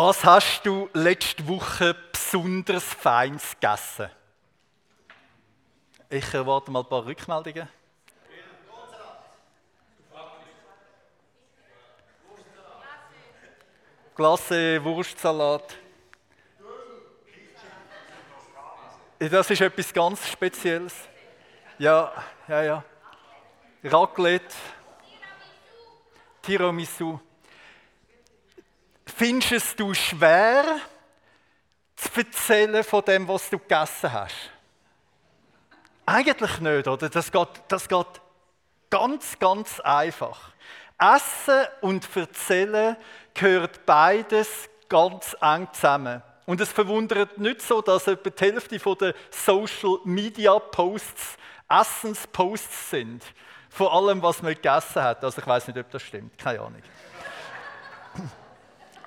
Was hast du letzte Woche besonders Feins gegessen? Ich erwarte mal ein paar Rückmeldungen. Glasse, Wurstsalat. Das ist etwas ganz Spezielles. Ja, ja, ja. Raclette. Tiramisu. Findest du es schwer, zu erzählen von dem, was du gegessen hast? Eigentlich nicht, oder? Das geht, das geht ganz, ganz einfach. Essen und Erzählen gehört beides ganz eng zusammen. Und es verwundert nicht so, dass etwa die Hälfte der Social Media Posts Essensposts sind. Vor allem, was man gegessen hat. Also ich weiß nicht, ob das stimmt. Keine Ahnung.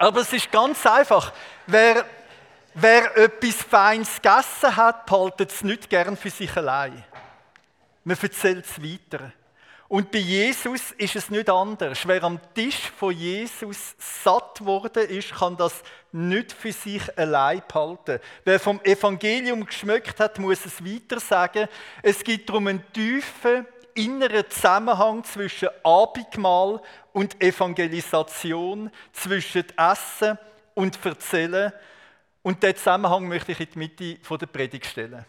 Aber es ist ganz einfach. Wer, wer etwas Feines gegessen hat, behaltet es nicht gern für sich allein. Man erzählt es weiter. Und bei Jesus ist es nicht anders. Wer am Tisch von Jesus satt worden ist, kann das nicht für sich allein behalten. Wer vom Evangelium geschmeckt hat, muss es weiter sagen. Es gibt darum einen tiefen inneren Zusammenhang zwischen Abendmahl und Evangelisation, zwischen Essen und Erzählen. Und diesen Zusammenhang möchte ich in die Mitte der Predigt stellen.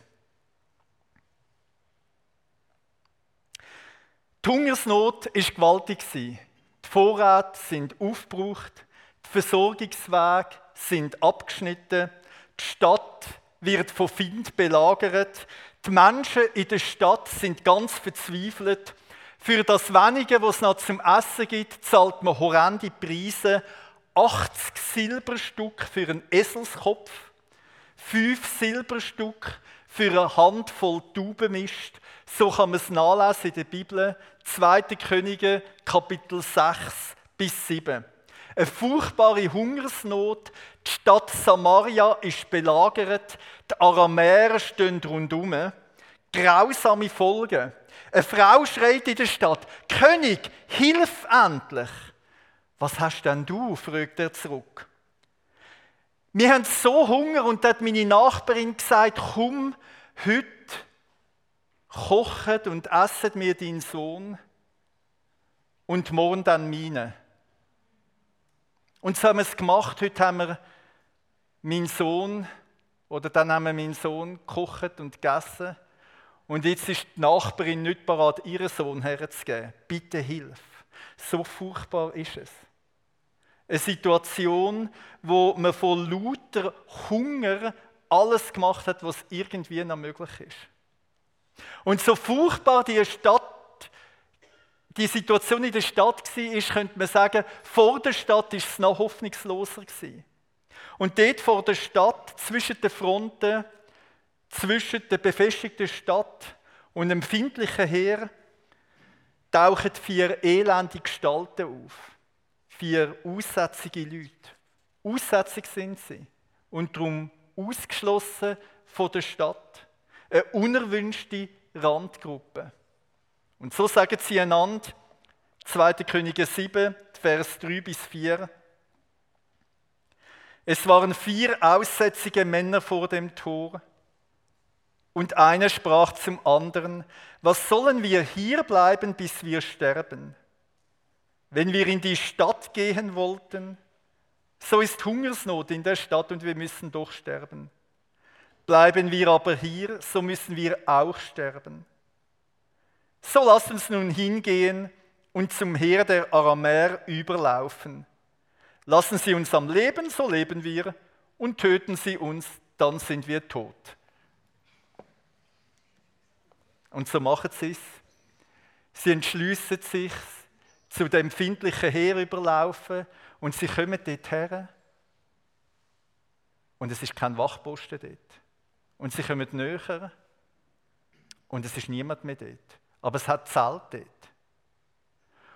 Die Hungersnot war gewaltig. Die Vorräte sind aufgebraucht, die Versorgungswege sind abgeschnitten, die Stadt wird von Find belagert, die Menschen in der Stadt sind ganz verzweifelt. Für das Wenige, was es noch zum Essen gibt, zahlt man horrende Preise. 80 Silberstück für einen Eselskopf, 5 Silberstück für eine Handvoll Taubenmist. So kann man es nachlesen in der Bibel. 2. Könige, Kapitel 6 bis 7. Eine furchtbare Hungersnot. Die Stadt Samaria ist belagert. Die Aramäer stehen rundum. Grausame Folgen. Eine Frau schreit in der Stadt: König, hilf endlich! Was hast denn du? fragt er zurück. Wir haben so Hunger und hat meine Nachbarin gesagt: Komm, heute kochet und esset mir deinen Sohn und morgen dann meine. Und so haben wir es gemacht. Heute haben wir meinen Sohn, oder dann haben wir meinen Sohn gekocht und gegessen. Und jetzt ist die Nachbarin nicht bereit, ihren Sohn herzugeben. Bitte hilf. So furchtbar ist es. Eine Situation, wo man von lauter Hunger alles gemacht hat, was irgendwie noch möglich ist. Und so furchtbar die Stadt die Situation in der Stadt war, könnte man sagen, vor der Stadt ist es noch hoffnungsloser. Und dort vor der Stadt, zwischen den Fronten, zwischen der befestigten Stadt und dem empfindlichen Heer, tauchen vier elende Gestalten auf. Vier aussätzige Leute. Aussätzig sind sie und darum ausgeschlossen von der Stadt. Eine unerwünschte Randgruppe. Und so sagen sie einander, 2. Könige 7, Vers 3 bis 4. Es waren vier aussätzige Männer vor dem Tor. Und einer sprach zum anderen, was sollen wir hier bleiben, bis wir sterben? Wenn wir in die Stadt gehen wollten, so ist Hungersnot in der Stadt und wir müssen doch sterben. Bleiben wir aber hier, so müssen wir auch sterben. So lasst uns nun hingehen und zum Heer der Aramäer überlaufen. Lassen Sie uns am Leben, so leben wir, und töten Sie uns, dann sind wir tot. Und so machen sie es. Sie entschließen sich zu dem empfindlichen Heer überlaufen und sie kommen dort her. Und es ist kein Wachposten dort. Und sie kommen näher und es ist niemand mehr dort. Aber es hat Zelt dort.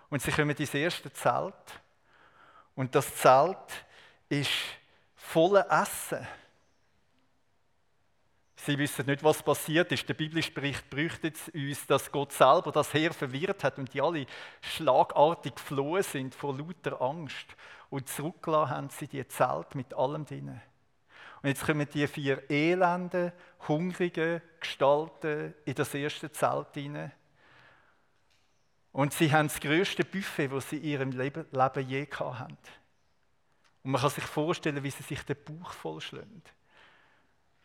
Und sie kommen ins erste Zelt. Und das Zelt ist voller Essen. Sie wissen nicht, was passiert ist. Der biblische Bericht berichtet uns, dass Gott selber das Heer verwirrt hat und die alle schlagartig geflohen sind vor lauter Angst. Und zurückgelassen haben sie die Zelt mit allem drinnen. Und jetzt kommen die vier elenden, hungrigen Gestalten in das erste Zelt hinein. Und sie haben das größte Buffet, das sie in ihrem Leben, je hatten. Und man kann sich vorstellen, wie sie sich den Bauch vollschlagen.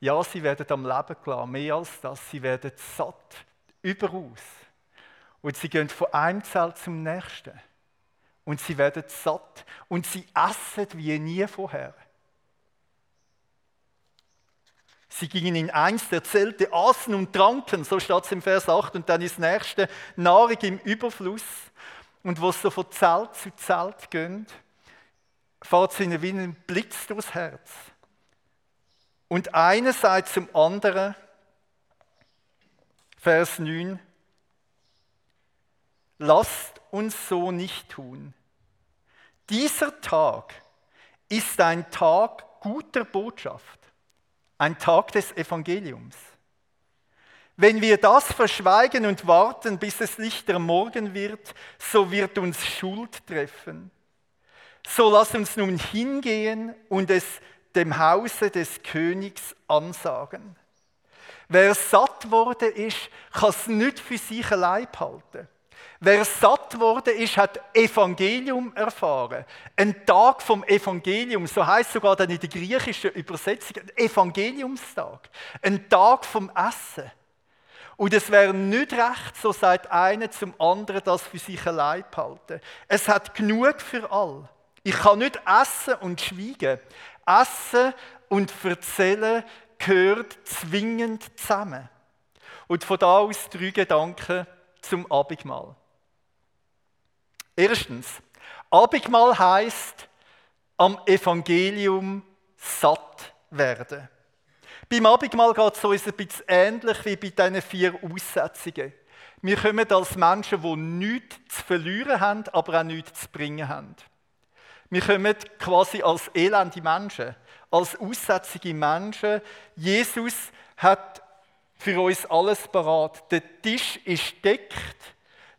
Ja, sie werden am Leben gelassen, mehr als das. Sie werden satt, überaus. Und sie gehen von einem Zelt zum nächsten. Und sie werden satt. Und sie essen wie nie vorher. Sie gingen in eins der Zelte, aßen und tranken, so steht es im Vers 8, und dann ist das nächste Nahrung im Überfluss. Und was so von Zelt zu Zelt gehen, fährt es ihnen wie ein Blitz durchs Herz. Und einerseits zum anderen, Vers 9, lasst uns so nicht tun. Dieser Tag ist ein Tag guter Botschaft, ein Tag des Evangeliums. Wenn wir das verschweigen und warten, bis es lichter Morgen wird, so wird uns Schuld treffen. So lass uns nun hingehen und es dem Hause des Königs ansagen. Wer satt wurde ist, kann es nicht für sich allein behalten. Wer satt wurde ist, hat Evangelium erfahren. Ein Tag vom Evangelium, so heißt sogar dann in der griechischen Übersetzung, ein Evangeliumstag. Ein Tag vom Essen. Und es wäre nicht recht, so sagt einer zum anderen, das für sich allein behalten. Es hat genug für alle. Ich kann nicht essen und schweigen. Essen und Erzählen gehört zwingend zusammen. Und von da aus drei Gedanken zum Abendmahl. Erstens, Abendmahl heißt am Evangelium satt werden. Beim Abendmahl geht es uns ein bisschen ähnlich wie bei diesen vier Aussetzungen. Wir kommen als Menschen, die nichts zu verlieren haben, aber auch nichts zu bringen haben. Wir kommen quasi als elende Menschen, als aussätzige Menschen. Jesus hat für uns alles parat. Der Tisch ist deckt,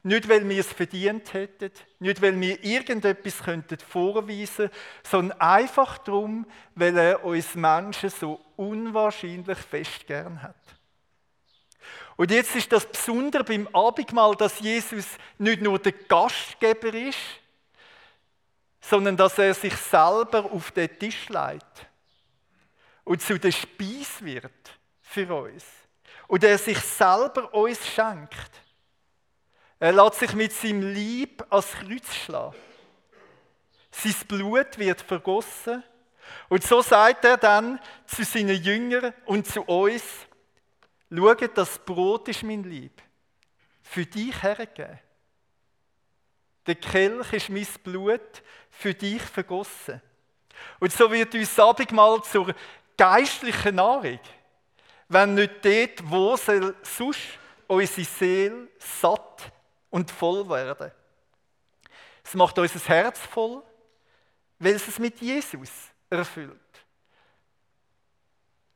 nicht weil wir es verdient hätten, nicht weil wir irgendetwas könnten vorweisen sondern einfach darum, weil er uns Menschen so unwahrscheinlich fest gern hat. Und jetzt ist das Besondere beim Abendmahl, dass Jesus nicht nur der Gastgeber ist, sondern dass er sich selber auf den Tisch legt und zu der Speis wird für uns. Und er sich selber uns schenkt. Er lässt sich mit seinem Lieb ans Kreuz schlagen. Sein Blut wird vergossen. Und so sagt er dann zu seinen Jüngern und zu uns, schaut, das Brot ist mein Lieb, für dich hergegeben. Der Kelch ist mein Blut für dich vergossen. Und so wird uns Abendmahl zur geistlichen Nahrung. Wenn nicht dort, wo soll sonst unsere Seele satt und voll werden. Es macht unser Herz voll, weil es es mit Jesus erfüllt.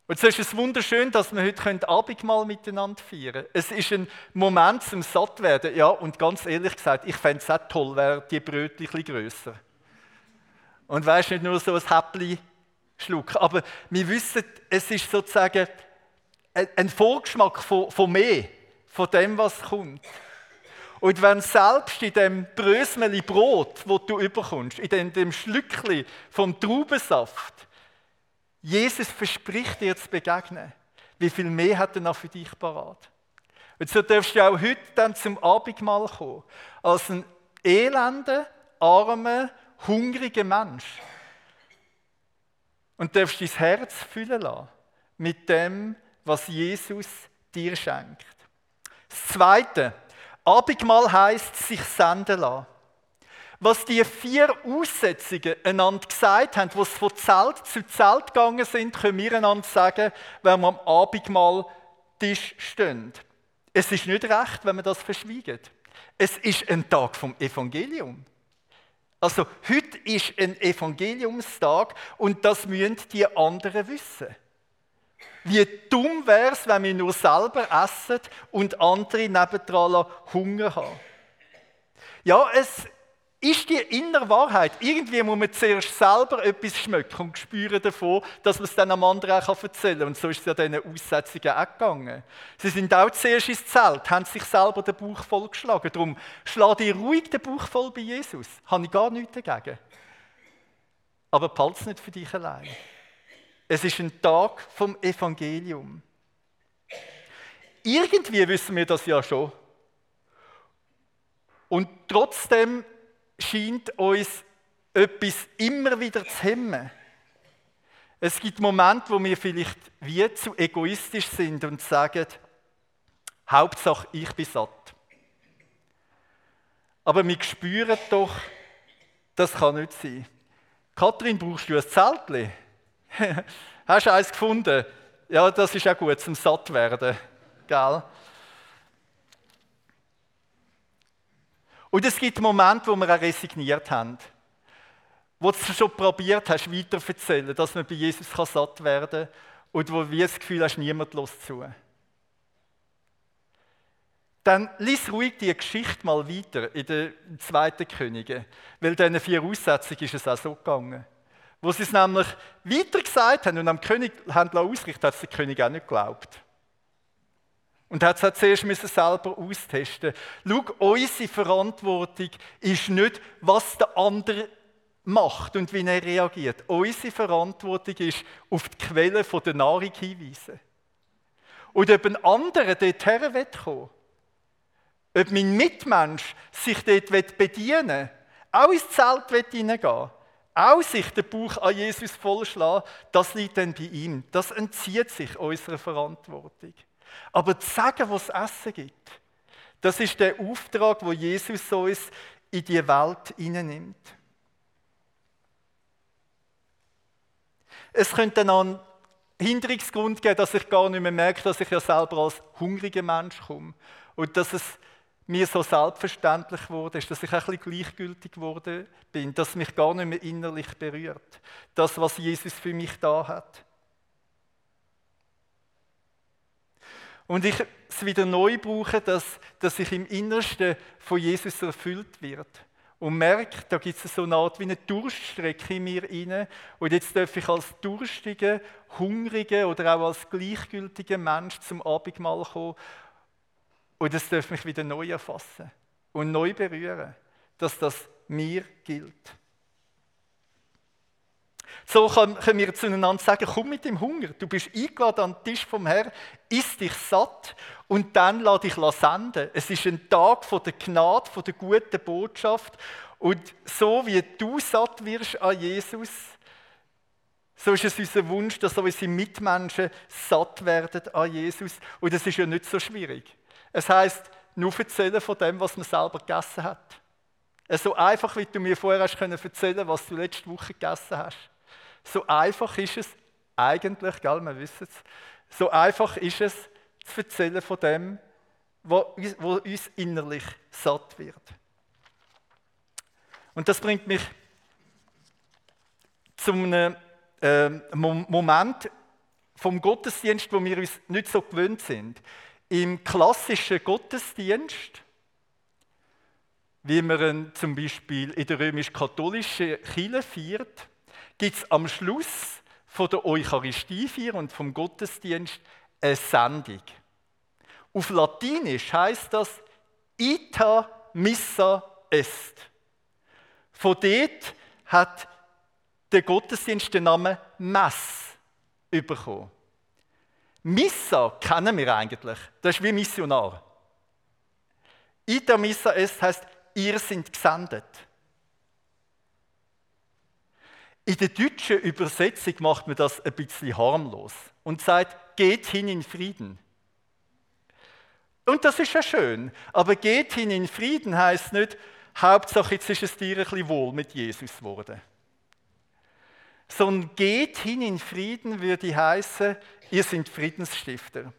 Und so ist es wunderschön, dass wir heute Abendmahl miteinander feiern können. Es ist ein Moment zum Sattwerden. Ja, und ganz ehrlich gesagt, ich fände es auch toll, wäre die Brötchen ein grösser. Und weißt nicht nur so ein Häppchen schlucken. Aber wir wissen, es ist sozusagen ein Vorgeschmack von, von mehr, von dem, was kommt. Und wenn selbst in dem Brösmeli Brot, wo du überkommst, in dem, dem Schlückli vom Traubensaft, Jesus verspricht dir zu begegnen, wie viel mehr hat er noch für dich parat? Und so darfst du auch heute dann zum Abendmahl kommen, als ein elender, armer, hungriger Mensch. Und darfst dein Herz füllen lassen mit dem, was Jesus dir schenkt. Das Zweite, Abendmahl heißt sich senden lassen. Was die vier Aussetzungen einander gesagt haben, was von Zelt zu Zelt gegangen sind, können wir einander sagen, wenn wir am Abendmahltisch stehen. Es ist nicht recht, wenn man das verschweigt. Es ist ein Tag vom Evangelium. Also heute ist ein Evangeliumstag und das müssen die anderen wissen. Wie dumm wäre es, wenn wir nur selber essen und andere nebendran Hunger haben. Ja, es ist die innere Wahrheit. Irgendwie muss man zuerst selber etwas schmecken und spüren davon, dass man es dann am anderen auch erzählen kann. Und so ist es ja diesen Aussetzungen auch gegangen. Sie sind auch zuerst ins Zelt, haben sich selber den Bauch vollgeschlagen. Darum schlag dir ruhig den Bauch voll bei Jesus. Habe ich gar nichts dagegen. Aber behalte nicht für dich allein. Es ist ein Tag vom Evangelium. Irgendwie wissen wir das ja schon. Und trotzdem scheint uns etwas immer wieder zu hemmen. Es gibt Momente, wo wir vielleicht wie zu egoistisch sind und sagen, Hauptsache ich bin satt. Aber wir spüren doch, das kann nicht sein. Kathrin, brauchst du ein Zeltchen? Hast du eins gefunden? Ja, das ist auch gut zum satt werden. Gell? Und es gibt Momente, wo wir auch resigniert haben. Wo du schon probiert hast, weiter zu erzählen, dass man bei Jesus satt werden kann. Und wo du das Gefühl hast, niemand los zu. Dann lies ruhig die Geschichte mal weiter in den zweiten Königen. Weil diesen vier Aussetzungen ist es auch so gegangen. Wo sie es nämlich weiter gesagt haben und am König ausrichten, hat es der König auch nicht geglaubt. Und hat es zuerst selber austesten. Schau, unsere Verantwortung ist nicht, was der andere macht und wie er reagiert. Unsere Verantwortung ist, auf die Quelle der Nahrung hinweisen. Und ob ein anderer dorthin kommen ob mein Mitmensch sich dort bedienen auch ins Zelt hineingehen auch sich den Bauch an Jesus vollschlagen, das liegt dann bei ihm. Das entzieht sich unserer Verantwortung. Aber zu sagen, was es Essen gibt, das ist der Auftrag, wo Jesus uns in die Welt hineinnimmt. Es könnte dann einen Hinderungsgrund geben, dass ich gar nicht mehr merke, dass ich ja selber als hungriger Mensch komme. Und dass es mir so selbstverständlich wurde, dass ich ein bisschen gleichgültig geworden bin, dass mich gar nicht mehr innerlich berührt. Das, was Jesus für mich da hat. Und ich es wieder neu brauche, dass, dass ich im Innersten von Jesus erfüllt wird. Und merke, da gibt es so eine Art wie eine Durststrecke in mir inne. Und jetzt darf ich als durstiger, hungriger oder auch als gleichgültiger Mensch zum Abendmahl kommen. Und das darf mich wieder neu erfassen und neu berühren, dass das mir gilt. So können wir zueinander sagen, komm mit dem Hunger, du bist eingeladen an den Tisch vom Herrn, isst dich satt und dann lass dich senden. Es ist ein Tag von der Gnade, von der guten Botschaft und so wie du satt wirst an Jesus, so ist es unser Wunsch, dass unsere Mitmenschen satt werden an Jesus und das ist ja nicht so schwierig. Es heißt, nur erzählen von dem, was man selber gegessen hat. So einfach, wie du mir vorher hast erzählen, was du letzte Woche gegessen hast. So einfach ist es eigentlich, gell, wir wissen es, so einfach ist es, zu erzählen von dem, was uns innerlich satt wird. Und das bringt mich zu einem äh, Moment vom Gottesdienst, wo wir uns nicht so gewöhnt sind. Im klassischen Gottesdienst, wie man zum Beispiel in der römisch-katholischen Kirche feiert, gibt es am Schluss von der Eucharistiefeier und vom Gottesdienst eine Sendung. Auf Latinisch heißt das Ita Missa Est. Von dort hat der Gottesdienst den Namen Mess bekommen. Missa kennen wir eigentlich. Das ist wie Missionar. Ita Missa Est heißt, ihr sind gesendet. In der deutschen Übersetzung macht man das ein bisschen harmlos und sagt, geht hin in Frieden. Und das ist ja schön, aber geht hin in Frieden heißt nicht, Hauptsache jetzt ist es dir ein bisschen wohl mit Jesus geworden. Sondern geht hin in Frieden würde heißen, ihr seid Friedensstifter.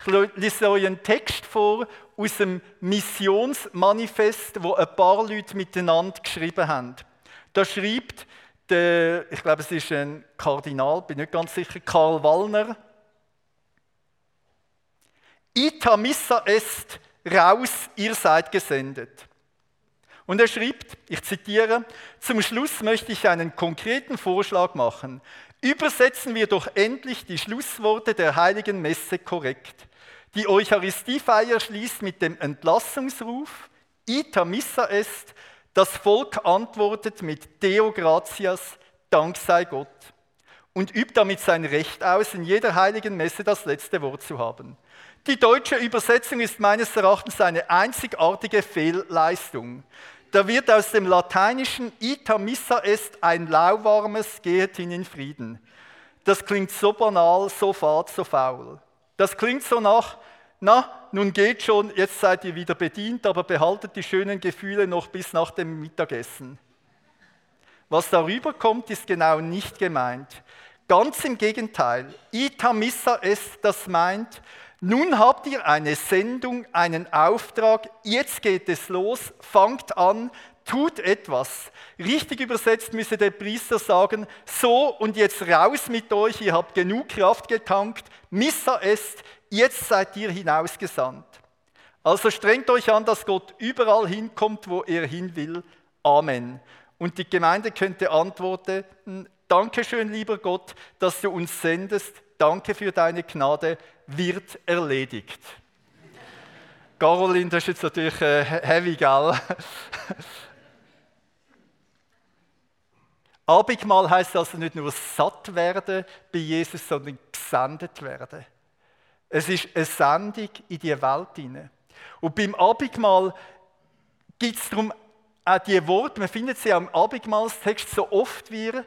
Ich lese euch einen Text vor aus dem Missionsmanifest, wo ein paar Leute miteinander geschrieben haben. Da schreibt der, ich glaube, es ist ein Kardinal, bin nicht ganz sicher, Karl Wallner. Ita missa est, raus, ihr seid gesendet. Und er schreibt, ich zitiere, zum Schluss möchte ich einen konkreten Vorschlag machen. Übersetzen wir doch endlich die Schlussworte der heiligen Messe korrekt. Die Eucharistiefeier schließt mit dem Entlassungsruf, Ita missa est, das Volk antwortet mit Deo gratias, Dank sei Gott und übt damit sein Recht aus, in jeder heiligen Messe das letzte Wort zu haben. Die deutsche Übersetzung ist meines Erachtens eine einzigartige Fehlleistung. Da wird aus dem lateinischen ita missa est ein lauwarmes Gehet hin in Frieden. Das klingt so banal, so fad, so faul. Das klingt so nach, na, nun geht schon, jetzt seid ihr wieder bedient, aber behaltet die schönen Gefühle noch bis nach dem Mittagessen. Was darüber kommt, ist genau nicht gemeint. Ganz im Gegenteil. Ita missa est, das meint, nun habt ihr eine Sendung, einen Auftrag, jetzt geht es los, fangt an, tut etwas. Richtig übersetzt müsste der Priester sagen, so und jetzt raus mit euch, ihr habt genug Kraft getankt, Missa est, jetzt seid ihr hinausgesandt. Also strengt euch an, dass Gott überall hinkommt, wo er hin will. Amen. Und die Gemeinde könnte antworten, Dankeschön, lieber Gott, dass du uns sendest. Danke für deine Gnade, wird erledigt. Caroline, das ist jetzt natürlich äh, heavy, gell? Abendmahl heißt also nicht nur satt werden bei Jesus, sondern gesendet werden. Es ist eine Sendung in die Welt hinein. Und beim Abendmahl gibt es darum auch die Worte, man findet sie am Abendmahlstext so oft wieder,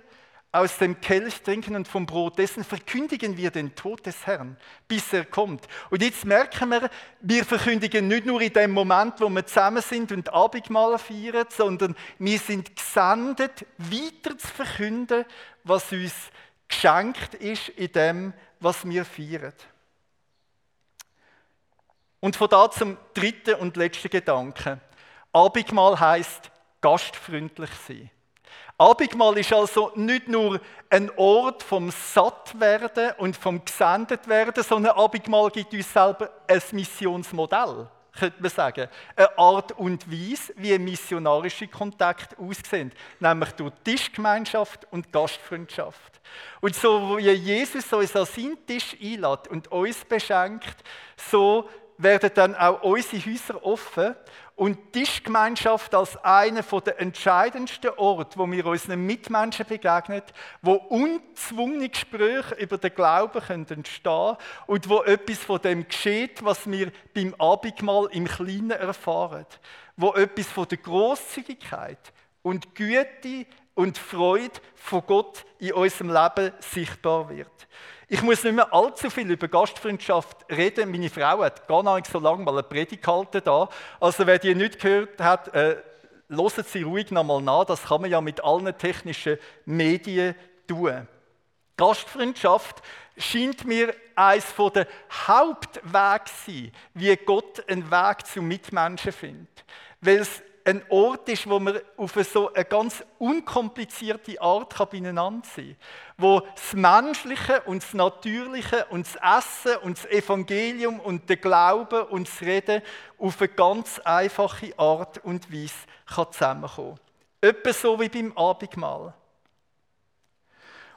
aus dem Kelch trinken und vom Brot dessen verkündigen wir den Tod des Herrn, bis er kommt. Und jetzt merken wir, wir verkündigen nicht nur in dem Moment, wo wir zusammen sind und Abendmahl feiern, sondern wir sind gesendet, weiter zu verkünden, was uns geschenkt ist in dem, was wir feiern. Und von da zum dritten und letzten Gedanken. Abendmahl heißt gastfreundlich sein. Abendmahl ist also nicht nur ein Ort vom Sattwerden und vom Gesendetwerden, sondern Abendmahl gibt uns selber ein Missionsmodell, könnte man sagen. Eine Art und Weise, wie missionarische Kontakt aussehen, nämlich durch Tischgemeinschaft und Gastfreundschaft. Und so wie Jesus uns an seinen Tisch einlädt und uns beschenkt, so werden dann auch unsere Häuser offen und Tischgemeinschaft als einer der entscheidendsten Orte, wo wir unseren Mitmenschen begegnen, wo unzwungene Gespräche über den Glauben können entstehen und wo etwas von dem geschieht, was wir beim Abendmahl im Kleinen erfahren, wo etwas von der Großzügigkeit und Güte und Freude von Gott in unserem Leben sichtbar wird. Ich muss nicht mehr allzu viel über Gastfreundschaft reden. Meine Frau hat gar nicht so lange mal eine Predigt gehalten da. Also wer die nicht gehört hat, äh, Sie ruhig nochmal nach. Das kann man ja mit allen technischen Medien tun. Gastfreundschaft scheint mir eines der Hauptwege sein, wie Gott einen Weg zu Mitmenschen findet. Weil es ein Ort ist, wo man auf so eine ganz unkomplizierte Art beieinander sein kann. Wo das Menschliche und das Natürliche und das Essen und das Evangelium und der Glaube und das Reden auf eine ganz einfache Art und Weise zusammenkommen kann. Etwa so wie beim Abendmahl.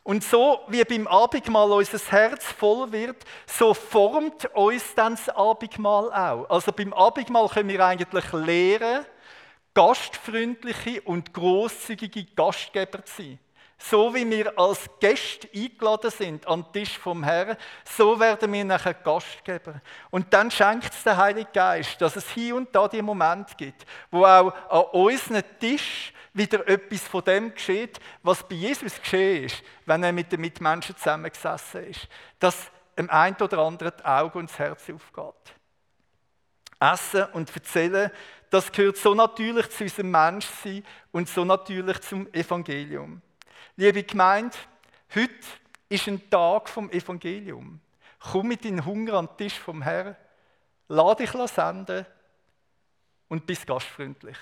Und so wie beim Abendmahl unser Herz voll wird, so formt uns dann das Abendmahl auch. Also beim Abendmahl können wir eigentlich lernen, gastfreundliche und großzügige Gastgeber zu sein. So wie wir als Gäste eingeladen sind an den Tisch vom Herrn, so werden wir nachher Gastgeber. Und dann schenkt es der Heilige Geist, dass es hier und da die Momente gibt, wo auch an unserem Tisch wieder etwas von dem geschieht, was bei Jesus geschehen ist, wenn er mit den Mitmenschen zusammengesessen ist. Dass dem einen oder anderen die Augen und das Herz aufgeht. Essen und erzählen das gehört so natürlich zu unserem Menschsein und so natürlich zum Evangelium. Liebe Gemeinde, heute ist ein Tag vom Evangelium. Komm mit deinem Hunger an den Tisch vom Herrn, lade dich senden und bist gastfreundlich.